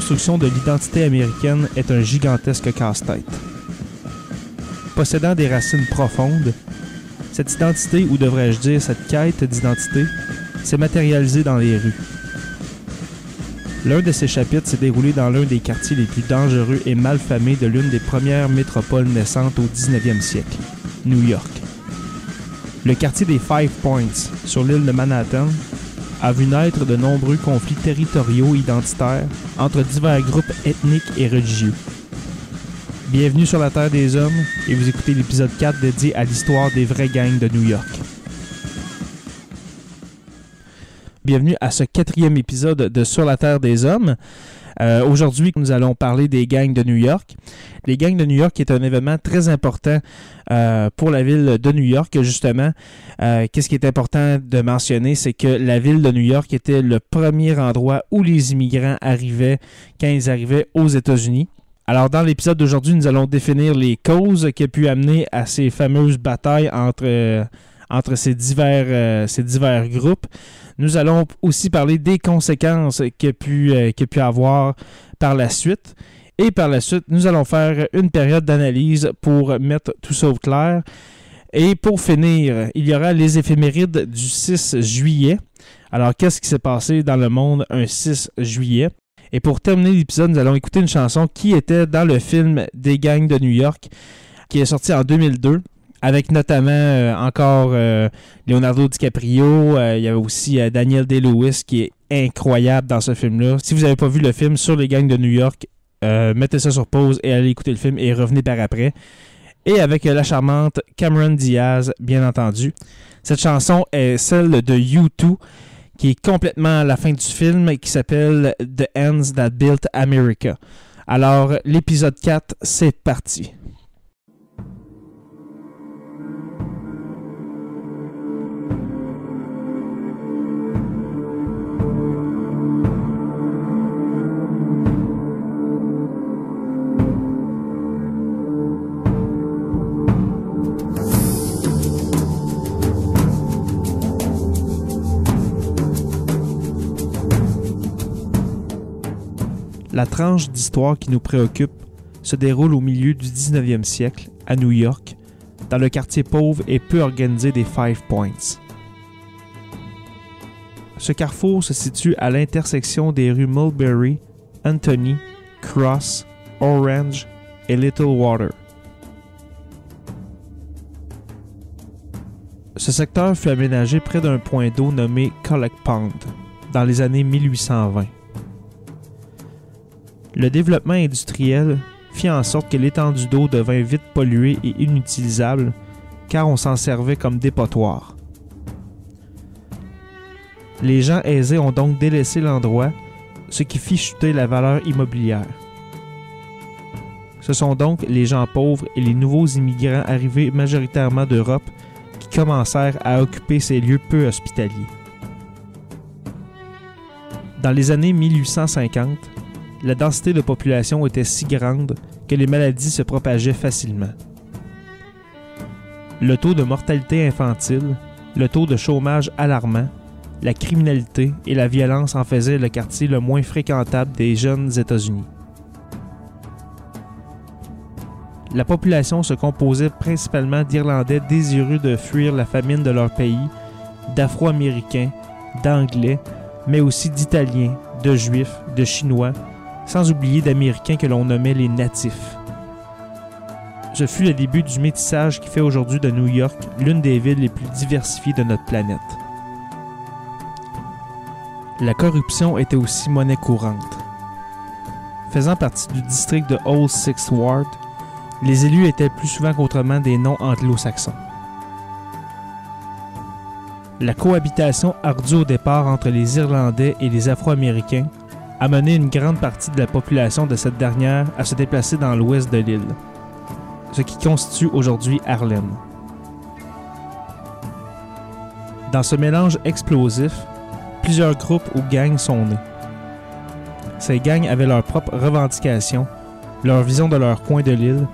Construction de l'identité américaine est un gigantesque casse-tête. Possédant des racines profondes, cette identité, ou devrais-je dire cette quête d'identité, s'est matérialisée dans les rues. L'un de ces chapitres s'est déroulé dans l'un des quartiers les plus dangereux et malfamés de l'une des premières métropoles naissantes au 19e siècle, New York. Le quartier des Five Points, sur l'île de Manhattan, a vu naître de nombreux conflits territoriaux identitaires entre divers groupes ethniques et religieux. Bienvenue sur la Terre des Hommes et vous écoutez l'épisode 4 dédié à l'histoire des vraies gangs de New York. Bienvenue à ce quatrième épisode de Sur la Terre des Hommes. Euh, Aujourd'hui, nous allons parler des gangs de New York. Les gangs de New York est un événement très important euh, pour la ville de New York, justement. Euh, Qu'est-ce qui est important de mentionner, c'est que la ville de New York était le premier endroit où les immigrants arrivaient quand ils arrivaient aux États-Unis. Alors, dans l'épisode d'aujourd'hui, nous allons définir les causes qui ont pu amener à ces fameuses batailles entre, entre ces, divers, euh, ces divers groupes. Nous allons aussi parler des conséquences qu'il pu, euh, a pu avoir par la suite. Et par la suite, nous allons faire une période d'analyse pour mettre tout ça au clair. Et pour finir, il y aura les éphémérides du 6 juillet. Alors, qu'est-ce qui s'est passé dans le monde un 6 juillet? Et pour terminer l'épisode, nous allons écouter une chanson qui était dans le film Des gangs de New York, qui est sorti en 2002, avec notamment euh, encore euh, Leonardo DiCaprio. Euh, il y avait aussi Daniel Day-Lewis qui est incroyable dans ce film-là. Si vous n'avez pas vu le film sur les gangs de New York, mettez ça sur pause et allez écouter le film et revenez par après. Et avec la charmante Cameron Diaz, bien entendu. Cette chanson est celle de U2 qui est complètement à la fin du film et qui s'appelle The Hands That Built America. Alors, l'épisode 4, c'est parti. La tranche d'histoire qui nous préoccupe se déroule au milieu du 19e siècle, à New York, dans le quartier pauvre et peu organisé des Five Points. Ce carrefour se situe à l'intersection des rues Mulberry, Anthony, Cross, Orange et Little Water. Ce secteur fut aménagé près d'un point d'eau nommé Collect Pond dans les années 1820. Le développement industriel fit en sorte que l'étendue d'eau devint vite polluée et inutilisable car on s'en servait comme dépotoir. Les gens aisés ont donc délaissé l'endroit, ce qui fit chuter la valeur immobilière. Ce sont donc les gens pauvres et les nouveaux immigrants arrivés majoritairement d'Europe qui commencèrent à occuper ces lieux peu hospitaliers. Dans les années 1850, la densité de population était si grande que les maladies se propageaient facilement. Le taux de mortalité infantile, le taux de chômage alarmant, la criminalité et la violence en faisaient le quartier le moins fréquentable des jeunes États-Unis. La population se composait principalement d'Irlandais désireux de fuir la famine de leur pays, d'Afro-Américains, d'Anglais, mais aussi d'Italiens, de Juifs, de Chinois, sans oublier d'Américains que l'on nommait les natifs. Ce fut le début du métissage qui fait aujourd'hui de New York l'une des villes les plus diversifiées de notre planète. La corruption était aussi monnaie courante. Faisant partie du district de Old Sixth Ward, les élus étaient plus souvent qu'autrement des noms anglo-saxons. La cohabitation ardue au départ entre les Irlandais et les Afro-Américains a mené une grande partie de la population de cette dernière à se déplacer dans l'ouest de l'île, ce qui constitue aujourd'hui Harlem. Dans ce mélange explosif, plusieurs groupes ou gangs sont nés. Ces gangs avaient leurs propres revendications, leur vision de leur coin de l'île,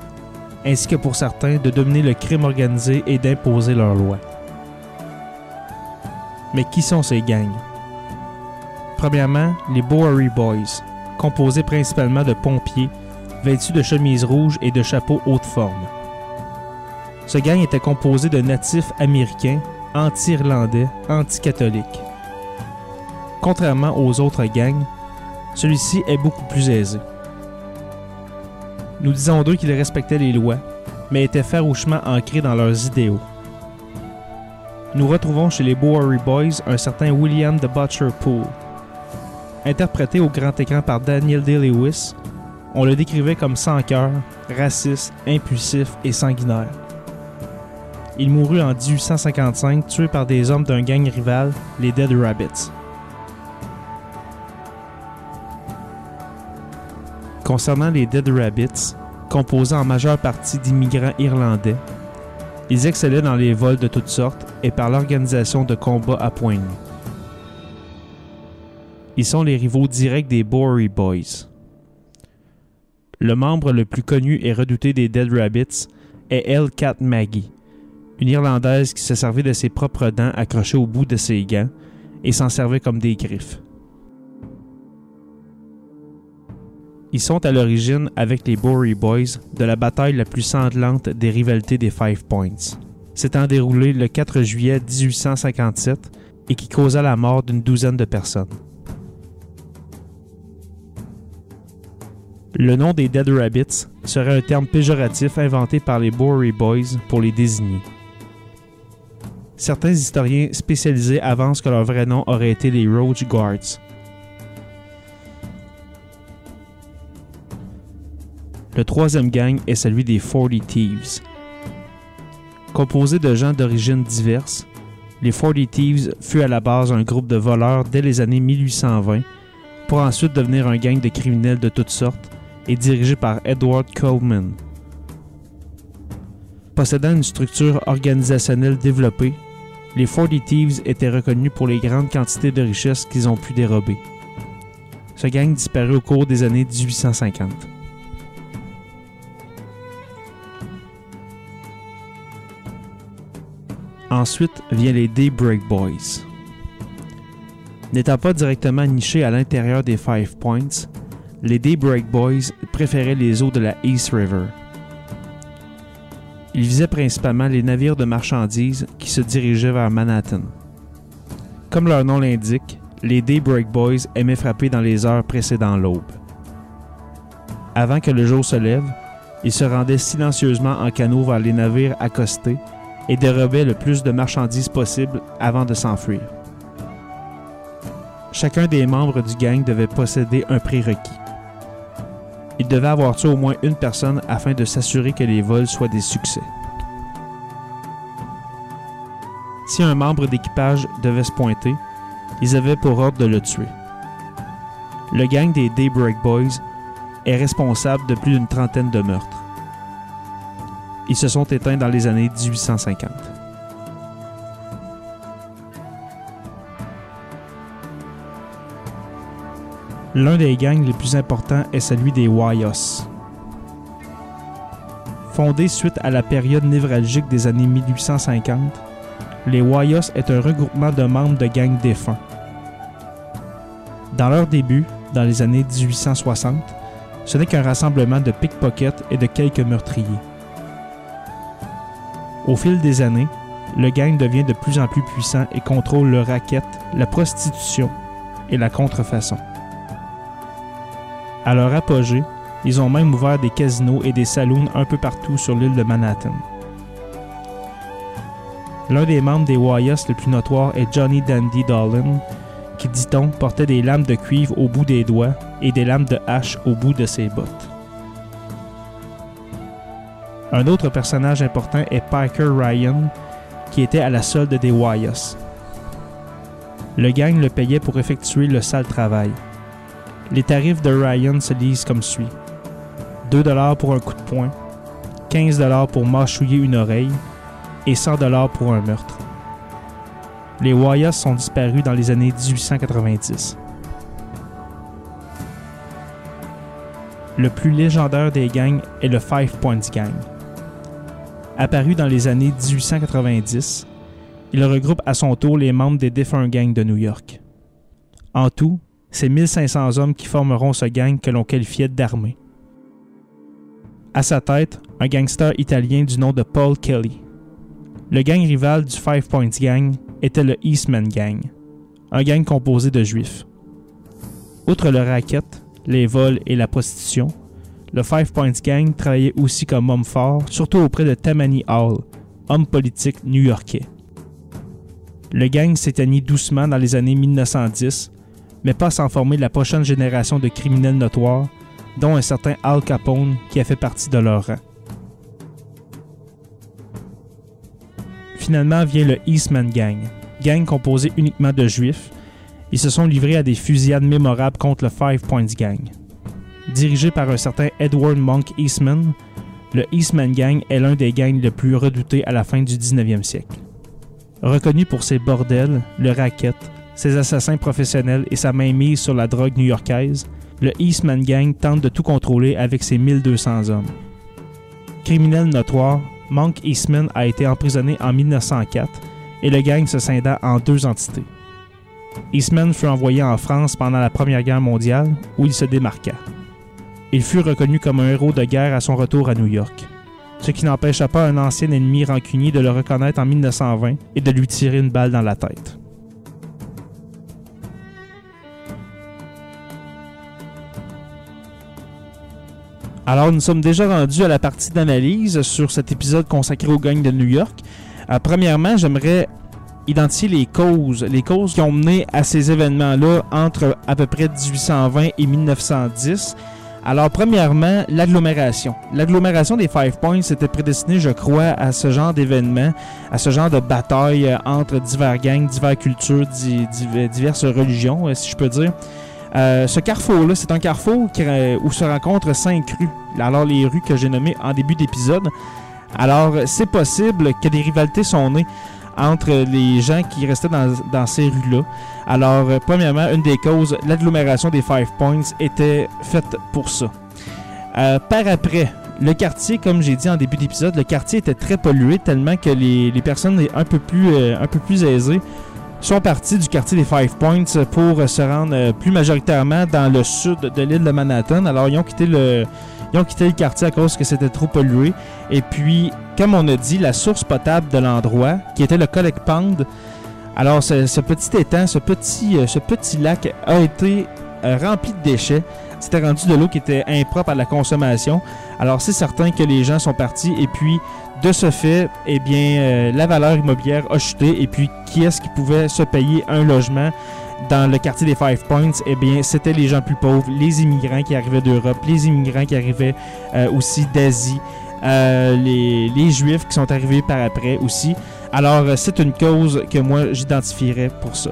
ainsi que pour certains de dominer le crime organisé et d'imposer leurs lois. Mais qui sont ces gangs? Premièrement, les Bowery Boys. composé principalement de pompiers, vêtus de chemises rouges et de chapeaux haute forme. Ce gang était composé de natifs américains, anti-irlandais, anti-catholiques. Contrairement aux autres gangs, celui-ci est beaucoup plus aisé. Nous disons d'eux qu'ils respectaient les lois, mais étaient farouchement ancrés dans leurs idéaux. Nous retrouvons chez les Bowery Boys un certain William de Butcher Poole. Interprété au grand écran par Daniel Day-Lewis, on le décrivait comme sans cœur, raciste, impulsif et sanguinaire. Il mourut en 1855, tué par des hommes d'un gang rival, les Dead Rabbits. Concernant les Dead Rabbits, composés en majeure partie d'immigrants irlandais, ils excellaient dans les vols de toutes sortes et par l'organisation de combats à poing Ils sont les rivaux directs des Bowery Boys. Le membre le plus connu et redouté des Dead Rabbits est L. Cat Maggie, une Irlandaise qui se servait de ses propres dents accrochées au bout de ses gants et s'en servait comme des griffes. Ils sont à l'origine, avec les Bowery Boys, de la bataille la plus sanglante des rivalités des Five Points, s'étant déroulée le 4 juillet 1857 et qui causa la mort d'une douzaine de personnes. Le nom des Dead Rabbits serait un terme péjoratif inventé par les Bowery Boys pour les désigner. Certains historiens spécialisés avancent que leur vrai nom aurait été les Roach Guards. Le troisième gang est celui des Forty Thieves. Composé de gens d'origines diverses, les Forty Thieves fut à la base un groupe de voleurs dès les années 1820 pour ensuite devenir un gang de criminels de toutes sortes et dirigé par Edward Coleman. Possédant une structure organisationnelle développée, les Forty Thieves étaient reconnus pour les grandes quantités de richesses qu'ils ont pu dérober. Ce gang disparut au cours des années 1850. Ensuite vient les Daybreak Boys. N'étant pas directement nichés à l'intérieur des Five Points, les Daybreak Boys préféraient les eaux de la East River. Ils visaient principalement les navires de marchandises qui se dirigeaient vers Manhattan. Comme leur nom l'indique, les Daybreak Boys aimaient frapper dans les heures précédant l'aube. Avant que le jour se lève, ils se rendaient silencieusement en canot vers les navires accostés et dérobaient le plus de marchandises possible avant de s'enfuir. Chacun des membres du gang devait posséder un prérequis. Il devait avoir tué au moins une personne afin de s'assurer que les vols soient des succès. Si un membre d'équipage devait se pointer, ils avaient pour ordre de le tuer. Le gang des Daybreak Boys est responsable de plus d'une trentaine de meurtres. Ils se sont éteints dans les années 1850. L'un des gangs les plus importants est celui des Wayos. Fondé suite à la période névralgique des années 1850, les Wayos est un regroupement de membres de gangs défunts. Dans leur début, dans les années 1860, ce n'est qu'un rassemblement de pickpockets et de quelques meurtriers. Au fil des années, le gang devient de plus en plus puissant et contrôle le racket, la prostitution et la contrefaçon. À leur apogée, ils ont même ouvert des casinos et des saloons un peu partout sur l'île de Manhattan. L'un des membres des Wyas le plus notoire est Johnny Dandy Dolan, qui, dit-on, portait des lames de cuivre au bout des doigts et des lames de hache au bout de ses bottes. Un autre personnage important est Parker Ryan, qui était à la solde des Wyas. Le gang le payait pour effectuer le sale travail. Les tarifs de Ryan se lisent comme suit 2 pour un coup de poing, 15 pour mâchouiller une oreille et 100 pour un meurtre. Les Wyas sont disparus dans les années 1890. Le plus légendaire des gangs est le Five Points Gang. Apparu dans les années 1890, il regroupe à son tour les membres des défunts gangs de New York. En tout, ces 1500 hommes qui formeront ce gang que l'on qualifiait d'armée. À sa tête, un gangster italien du nom de Paul Kelly. Le gang rival du Five Points Gang était le Eastman Gang, un gang composé de juifs. Outre le racket, les vols et la prostitution, le Five Points Gang travaillait aussi comme homme fort, surtout auprès de Tammany Hall, homme politique new-yorkais. Le gang s'éteignit doucement dans les années 1910, mais pas sans former la prochaine génération de criminels notoires, dont un certain Al Capone qui a fait partie de leur rang. Finalement vient le Eastman Gang, gang composé uniquement de juifs. Ils se sont livrés à des fusillades mémorables contre le Five Points Gang. Dirigé par un certain Edward Monk Eastman, le Eastman Gang est l'un des gangs les plus redoutés à la fin du 19e siècle. Reconnu pour ses bordels, le racket, ses assassins professionnels et sa mainmise sur la drogue new-yorkaise, le Eastman Gang tente de tout contrôler avec ses 1200 hommes. Criminel notoire, Monk Eastman a été emprisonné en 1904 et le gang se scinda en deux entités. Eastman fut envoyé en France pendant la Première Guerre mondiale où il se démarqua. Il fut reconnu comme un héros de guerre à son retour à New York, ce qui n'empêcha pas un ancien ennemi rancunier de le reconnaître en 1920 et de lui tirer une balle dans la tête. Alors, nous sommes déjà rendus à la partie d'analyse sur cet épisode consacré au gang de New York. Euh, premièrement, j'aimerais identifier les causes, les causes qui ont mené à ces événements-là entre à peu près 1820 et 1910. Alors, premièrement, l'agglomération. L'agglomération des Five Points était prédestinée, je crois, à ce genre d'événements, à ce genre de bataille euh, entre divers gangs, diverses cultures, diverses religions, euh, si je peux dire. Euh, ce carrefour-là, c'est un carrefour euh, où se rencontrent cinq rues. Alors, les rues que j'ai nommées en début d'épisode. Alors, c'est possible que des rivalités sont nées entre les gens qui restaient dans, ces rues-là. Alors, euh, premièrement, une des causes, l'agglomération des Five Points était faite pour ça. par après, le quartier, comme j'ai dit en début d'épisode, le quartier était très pollué tellement que les, les personnes un peu plus, un peu plus aisées sont partis du quartier des Five Points pour se rendre euh, plus majoritairement dans le sud de l'île de Manhattan. Alors, ils ont quitté le, ils ont quitté le quartier à cause que c'était trop pollué. Et puis, comme on a dit, la source potable de l'endroit, qui était le Collect Pond, alors ce, petit étang, ce petit, euh, ce petit lac a été euh, rempli de déchets. C'était rendu de l'eau qui était impropre à la consommation. Alors c'est certain que les gens sont partis et puis de ce fait, eh bien, euh, la valeur immobilière a chuté. Et puis, qui est-ce qui pouvait se payer un logement dans le quartier des Five Points? Eh bien, c'était les gens plus pauvres, les immigrants qui arrivaient d'Europe, les immigrants qui arrivaient euh, aussi d'Asie, euh, les, les, Juifs qui sont arrivés par après aussi. Alors, c'est une cause que moi, j'identifierais pour ça.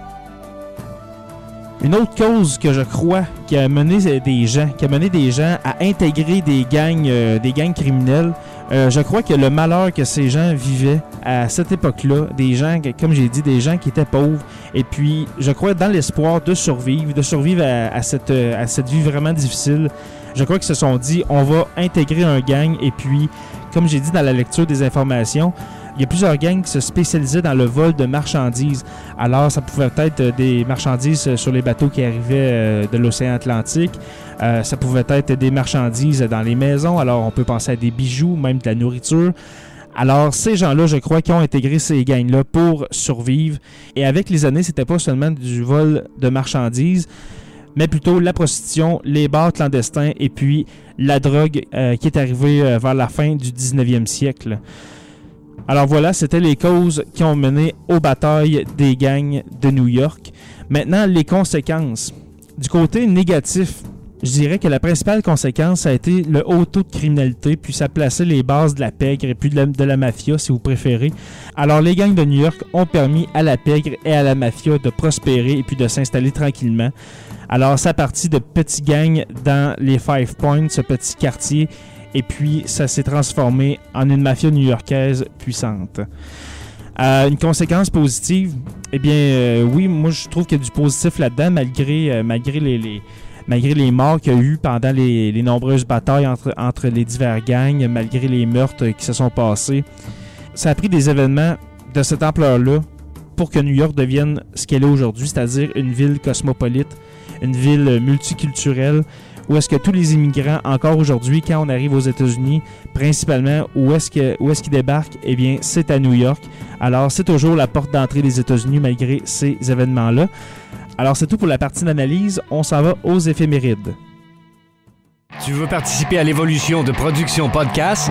Une autre cause que je crois qui a mené des gens, qui a mené des gens à intégrer des gangs, des gangs criminels, euh, je crois que le malheur que ces gens vivaient à cette époque-là, des gens, comme j'ai dit, des gens qui étaient pauvres, et puis je crois dans l'espoir de survivre, de survivre à, cette, à cette vie vraiment difficile, je crois qu'ils se sont dit, on va intégrer un gang, et puis, comme j'ai dit dans la lecture des informations, il y a plusieurs gangs qui se spécialisaient dans le vol de marchandises. Alors, ça pouvait être euh, des marchandises euh, sur les bateaux qui arrivaient euh, de l'océan Atlantique. ça pouvait être des marchandises dans les maisons. Alors, on peut penser à des bijoux, même de la nourriture. Alors, ces gens-là, je crois, qui ont intégré ces gangs-là pour survivre. Et avec les années, c'était pas seulement du vol de marchandises, mais plutôt la prostitution, les bars clandestins et puis la drogue qui est arrivée vers la fin du 19e siècle. Alors voilà, c'était les causes qui ont mené aux batailles des gangs de New York. Maintenant, les conséquences. Du côté négatif, je dirais que la principale conséquence a été le haut taux de criminalité, puis ça plaçait les bases de la pègre et puis de la, mafia, si vous préférez. Alors, les gangs de New York ont permis à la pègre et à la mafia de prospérer et puis de s'installer tranquillement. Alors, ça partit de petits gangs dans les Five Points, ce petit quartier, et puis ça s'est transformé en une mafia new-yorkaise puissante. Euh, une conséquence positive, eh bien, euh, oui, moi je trouve qu'il y a du positif là-dedans, malgré, euh, malgré, les, malgré les morts qu'il y a eu pendant les, les, nombreuses batailles entre, entre les divers gangs, malgré les meurtres qui se sont passés. Ça a pris des événements de cette ampleur-là pour que New York devienne ce qu'elle est aujourd'hui, c'est-à-dire une ville cosmopolite, une ville multiculturelle, où est-ce que tous les immigrants, encore aujourd'hui, quand on arrive aux États-Unis, principalement, où est-ce qu'ils débarquent? Eh bien, c'est à New York. Alors, c'est toujours la porte d'entrée des États-Unis malgré ces événements-là. Alors, c'est tout pour la partie d'analyse. On s'en va aux éphémérides. Tu veux participer à l'évolution de Production Podcast?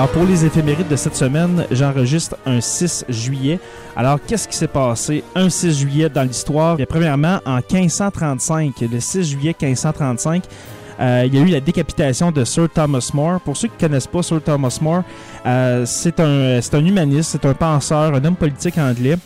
Alors pour les éphémérides de cette semaine, j'enregistre un 6 juillet. Alors qu'est-ce qui s'est passé? Un 6 juillet dans l'histoire Premièrement, en 1535, le 6 juillet 1535, euh, il y a eu la décapitation de Sir Thomas More. Pour ceux qui ne connaissent pas Sir Thomas More, euh, c'est un, un humaniste, c'est un penseur, un homme politique anglais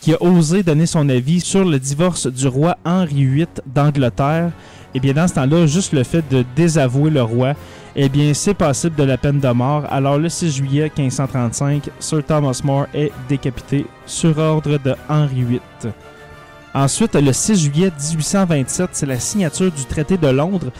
qui a osé donner son avis sur le divorce du roi Henri VIII d'Angleterre. Et bien dans ce temps-là, juste le fait de désavouer le roi, eh bien, c'est possible de la peine de mort. Alors, le 6 juillet 1535, Sir Thomas More est décapité sur ordre de Henri VIII. Ensuite, le 6 juillet 1827, c'est la signature du traité de Londres.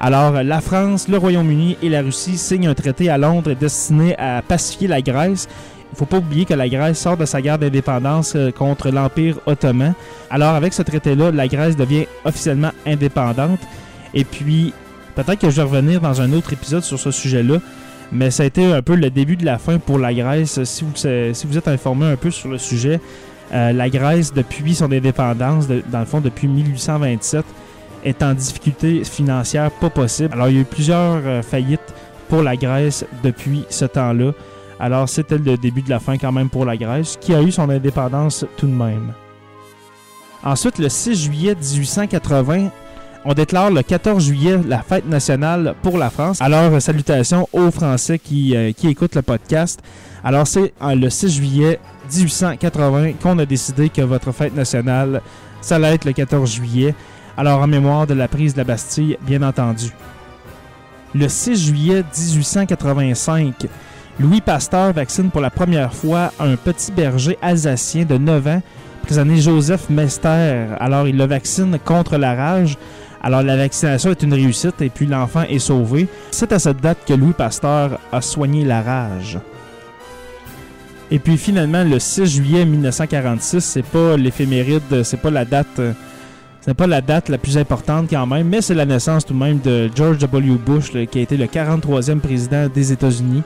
Alors, la France, le Royaume-Uni et la Russie signent un traité à Londres destiné à pacifier la Grèce. Faut pas oublier que la Grèce sort de sa guerre d'indépendance euh, contre l'Empire ottoman. Alors, avec ce traité-là, la Grèce devient officiellement indépendante. Et puis, Peut-être que je vais revenir dans un autre épisode sur ce sujet-là, mais ça a été un peu le début de la fin pour la Grèce. Si vous, vous êtes informé un peu sur le sujet, euh, la Grèce, depuis son indépendance, dans le fond depuis 1827, est en difficulté financière pas possible. Alors il y a eu plusieurs euh, faillites pour la Grèce depuis ce temps-là. Alors c'était le début de la fin quand même pour la Grèce, qui a eu son indépendance tout de même. Ensuite, le 6 juillet 1880, on déclare le 14 juillet la fête nationale pour la France. Alors, salutations aux Français qui, euh, écoutent le podcast. Alors, c'est euh, le 6 juillet 1880 qu'on a décidé que votre fête nationale, ça allait être le 14 juillet. Alors, en mémoire de la prise de la Bastille, bien entendu. Le 6 juillet 1885, Louis Pasteur vaccine pour la première fois un petit berger alsacien de 9 ans, prisonnier Joseph Mester. Alors, il le vaccine contre la rage. Alors la vaccination est une réussite et puis l'enfant est sauvé. C'est à cette date que Louis Pasteur a soigné la rage. Et puis finalement, le 6 juillet 1946, c'est pas l'éphéméride, c'est pas la date, c'est pas la date la plus importante quand même, mais c'est la naissance tout de même de George W. Bush, qui a été le 43e président des États-Unis.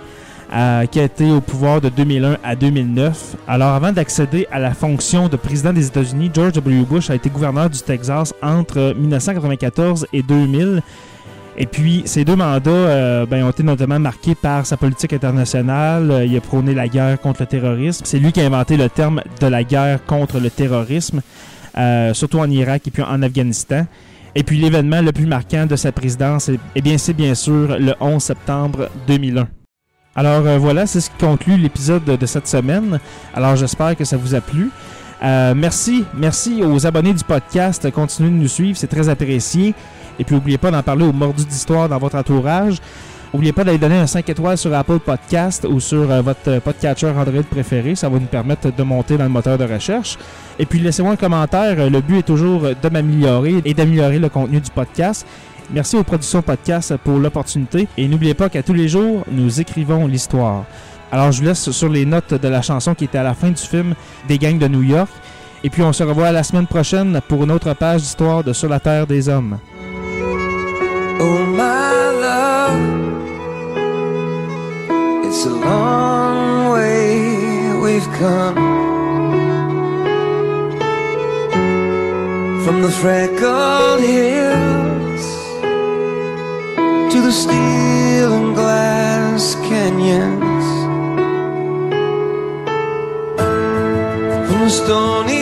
Euh, qui a été au pouvoir de 2001 à 2009. Alors, avant d'accéder à la fonction de président des États-Unis, George W. Bush a été gouverneur du Texas entre 1994 et 2000. Et puis, ces deux mandats euh, ben, ont été notamment marqués par sa politique internationale. il a prôné la guerre contre le terrorisme. C'est lui qui a inventé le terme de la guerre contre le terrorisme, euh, surtout en Irak et puis en Afghanistan. Et puis, l'événement le plus marquant de sa présidence, eh bien, c'est bien sûr le 11 septembre 2001. Alors euh, voilà, c'est ce qui conclut l'épisode de, cette semaine. Alors j'espère que ça vous a plu. Euh, merci, merci aux abonnés du podcast. Continuez de nous suivre, c'est très apprécié. Et puis n'oubliez pas d'en parler aux mordus d'histoire dans votre entourage. N'oubliez pas d'aller donner un 5 étoiles sur Apple Podcast ou sur euh, votre podcatcher Android préféré. Ça va nous permettre de monter dans le moteur de recherche. Et puis laissez-moi un commentaire. Le but est toujours de m'améliorer et d'améliorer le contenu du podcast. Merci aux productions podcast pour l'opportunité et n'oubliez pas qu'à tous les jours, nous écrivons l'histoire. Alors je vous laisse sur les notes de la chanson qui était à la fin du film des gangs de New York. Et puis on se revoit la semaine prochaine pour une autre page d'histoire de Sur la Terre des Hommes. Oh my love, it's a long way we've come from the freckled the steel and glass canyons. From the stony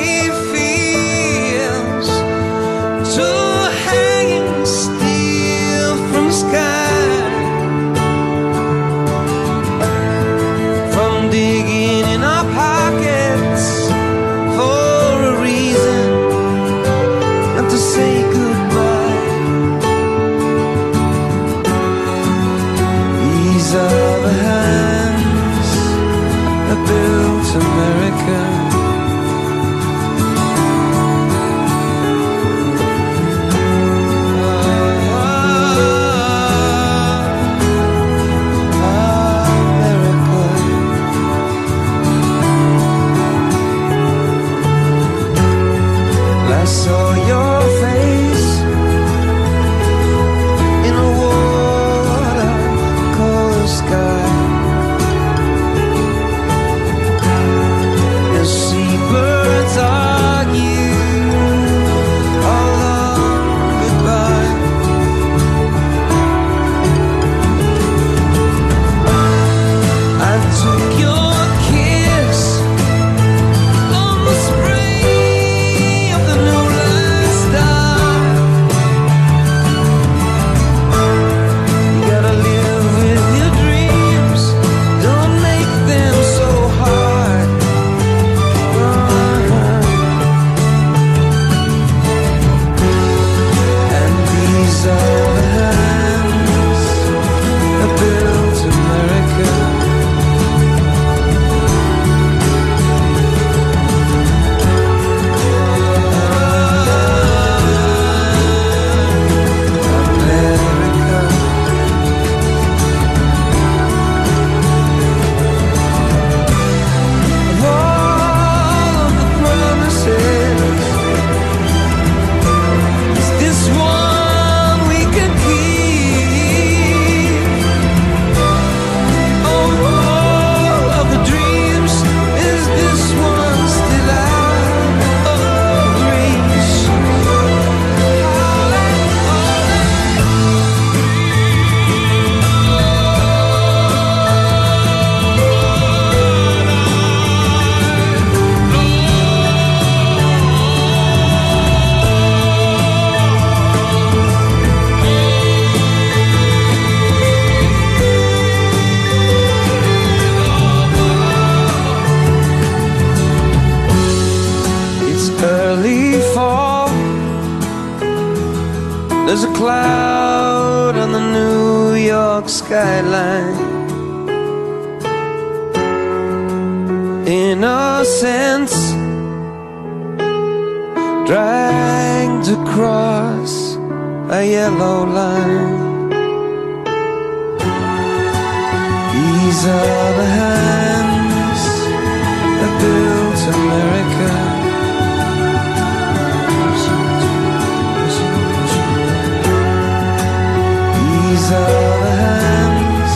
are the hands.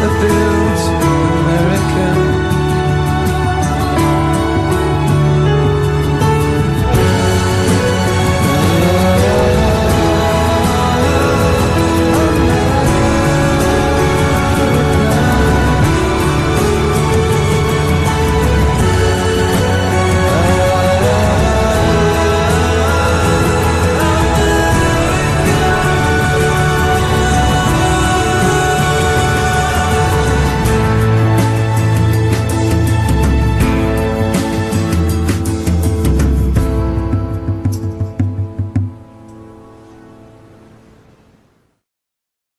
That build